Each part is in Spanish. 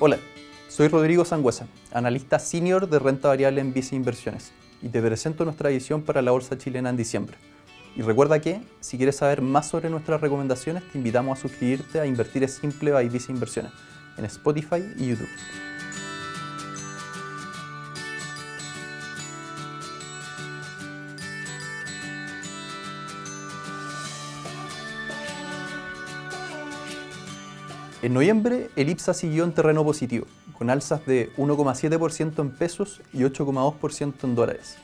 Hola, soy Rodrigo Sangüesa, analista senior de renta variable en Vice Inversiones, y te presento nuestra edición para la Bolsa Chilena en diciembre. Y recuerda que, si quieres saber más sobre nuestras recomendaciones, te invitamos a suscribirte a Invertir Simple by Vice Inversiones en Spotify y YouTube. En noviembre, el IPSA siguió en terreno positivo, con alzas de 1,7% en pesos y 8,2% en dólares,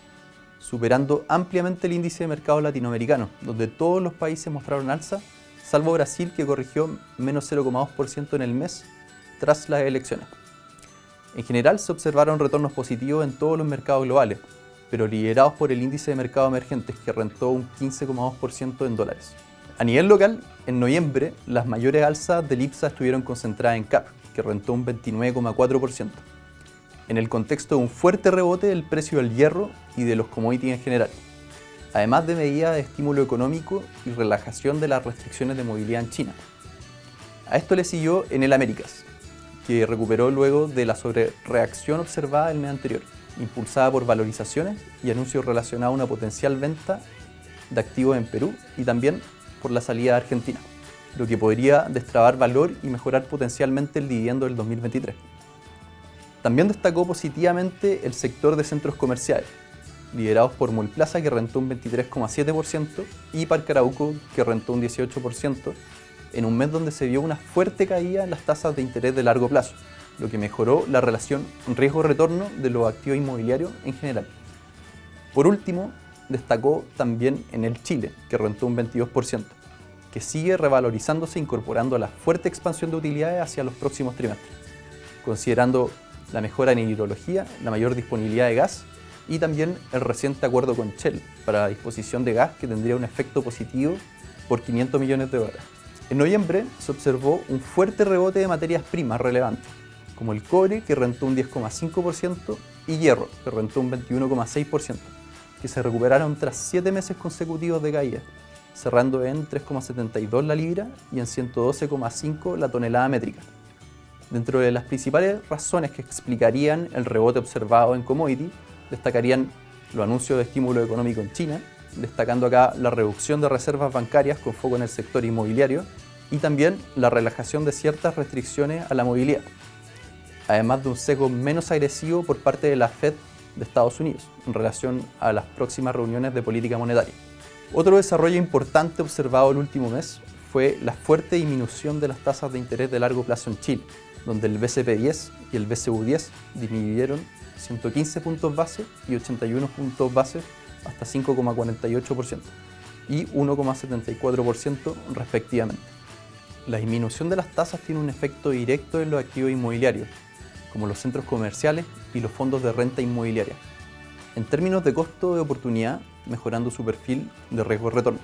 superando ampliamente el índice de mercado latinoamericano, donde todos los países mostraron alza, salvo Brasil que corrigió menos 0,2% en el mes tras las elecciones. En general se observaron retornos positivos en todos los mercados globales, pero liderados por el índice de mercado emergentes que rentó un 15,2% en dólares. A nivel local, en noviembre, las mayores alzas del IPSA estuvieron concentradas en CAP, que rentó un 29,4%, en el contexto de un fuerte rebote del precio del hierro y de los commodities en general, además de medidas de estímulo económico y relajación de las restricciones de movilidad en China. A esto le siguió en el Américas, que recuperó luego de la sobrereacción observada el mes anterior, impulsada por valorizaciones y anuncios relacionados a una potencial venta de activos en Perú y también por la salida de Argentina, lo que podría destrabar valor y mejorar potencialmente el dividendo del 2023. También destacó positivamente el sector de centros comerciales, liderados por Molplaza que rentó un 23,7% y Parque Arauco que rentó un 18%, en un mes donde se vio una fuerte caída en las tasas de interés de largo plazo, lo que mejoró la relación riesgo-retorno de los activos inmobiliarios en general. Por último, destacó también en el Chile, que rentó un 22%, que sigue revalorizándose incorporando la fuerte expansión de utilidades hacia los próximos trimestres, considerando la mejora en hidrología, la mayor disponibilidad de gas y también el reciente acuerdo con Shell para la disposición de gas que tendría un efecto positivo por 500 millones de dólares. En noviembre se observó un fuerte rebote de materias primas relevantes, como el cobre que rentó un 10,5% y hierro que rentó un 21,6% que se recuperaron tras 7 meses consecutivos de caída, cerrando en 3,72 la libra y en 112,5 la tonelada métrica. Dentro de las principales razones que explicarían el rebote observado en commodity, destacarían los anuncios de estímulo económico en China, destacando acá la reducción de reservas bancarias con foco en el sector inmobiliario y también la relajación de ciertas restricciones a la movilidad, además de un sesgo menos agresivo por parte de la Fed de Estados Unidos en relación a las próximas reuniones de política monetaria. Otro desarrollo importante observado el último mes fue la fuerte disminución de las tasas de interés de largo plazo en Chile, donde el BCP10 y el BCU10 disminuyeron 115 puntos base y 81 puntos base hasta 5,48% y 1,74% respectivamente. La disminución de las tasas tiene un efecto directo en los activos inmobiliarios, como los centros comerciales y los fondos de renta inmobiliaria, en términos de costo de oportunidad, mejorando su perfil de riesgo-retorno.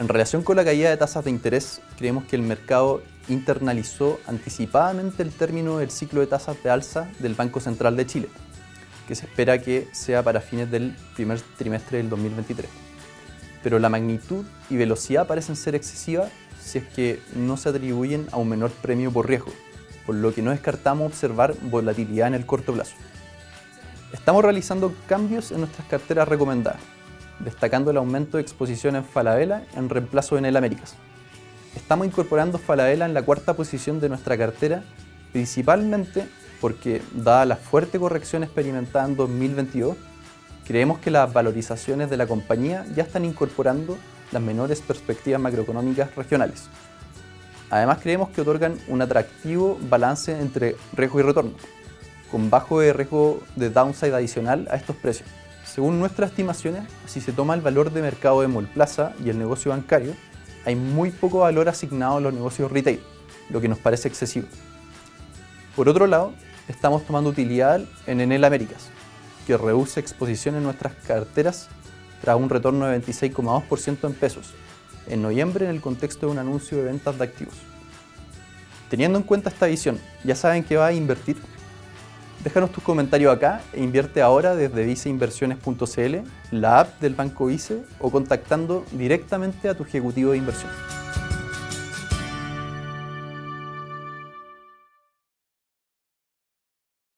En relación con la caída de tasas de interés, creemos que el mercado internalizó anticipadamente el término del ciclo de tasas de alza del Banco Central de Chile, que se espera que sea para fines del primer trimestre del 2023. Pero la magnitud y velocidad parecen ser excesivas si es que no se atribuyen a un menor premio por riesgo, por lo que no descartamos observar volatilidad en el corto plazo. Estamos realizando cambios en nuestras carteras recomendadas, destacando el aumento de exposición en Falabella en reemplazo en el Américas. Estamos incorporando Falabella en la cuarta posición de nuestra cartera, principalmente porque, dada la fuerte corrección experimentada en 2022, creemos que las valorizaciones de la compañía ya están incorporando las menores perspectivas macroeconómicas regionales, Además creemos que otorgan un atractivo balance entre riesgo y retorno, con bajo riesgo de downside adicional a estos precios. Según nuestras estimaciones, si se toma el valor de mercado de Molplaza y el negocio bancario, hay muy poco valor asignado a los negocios retail, lo que nos parece excesivo. Por otro lado, estamos tomando utilidad en Enel Américas, que reduce exposición en nuestras carteras tras un retorno de 26,2% en pesos en noviembre en el contexto de un anuncio de ventas de activos. Teniendo en cuenta esta visión, ¿ya saben que va a invertir? Déjanos tus comentarios acá e invierte ahora desde viceinversiones.cl, la app del Banco Vice o contactando directamente a tu ejecutivo de inversión.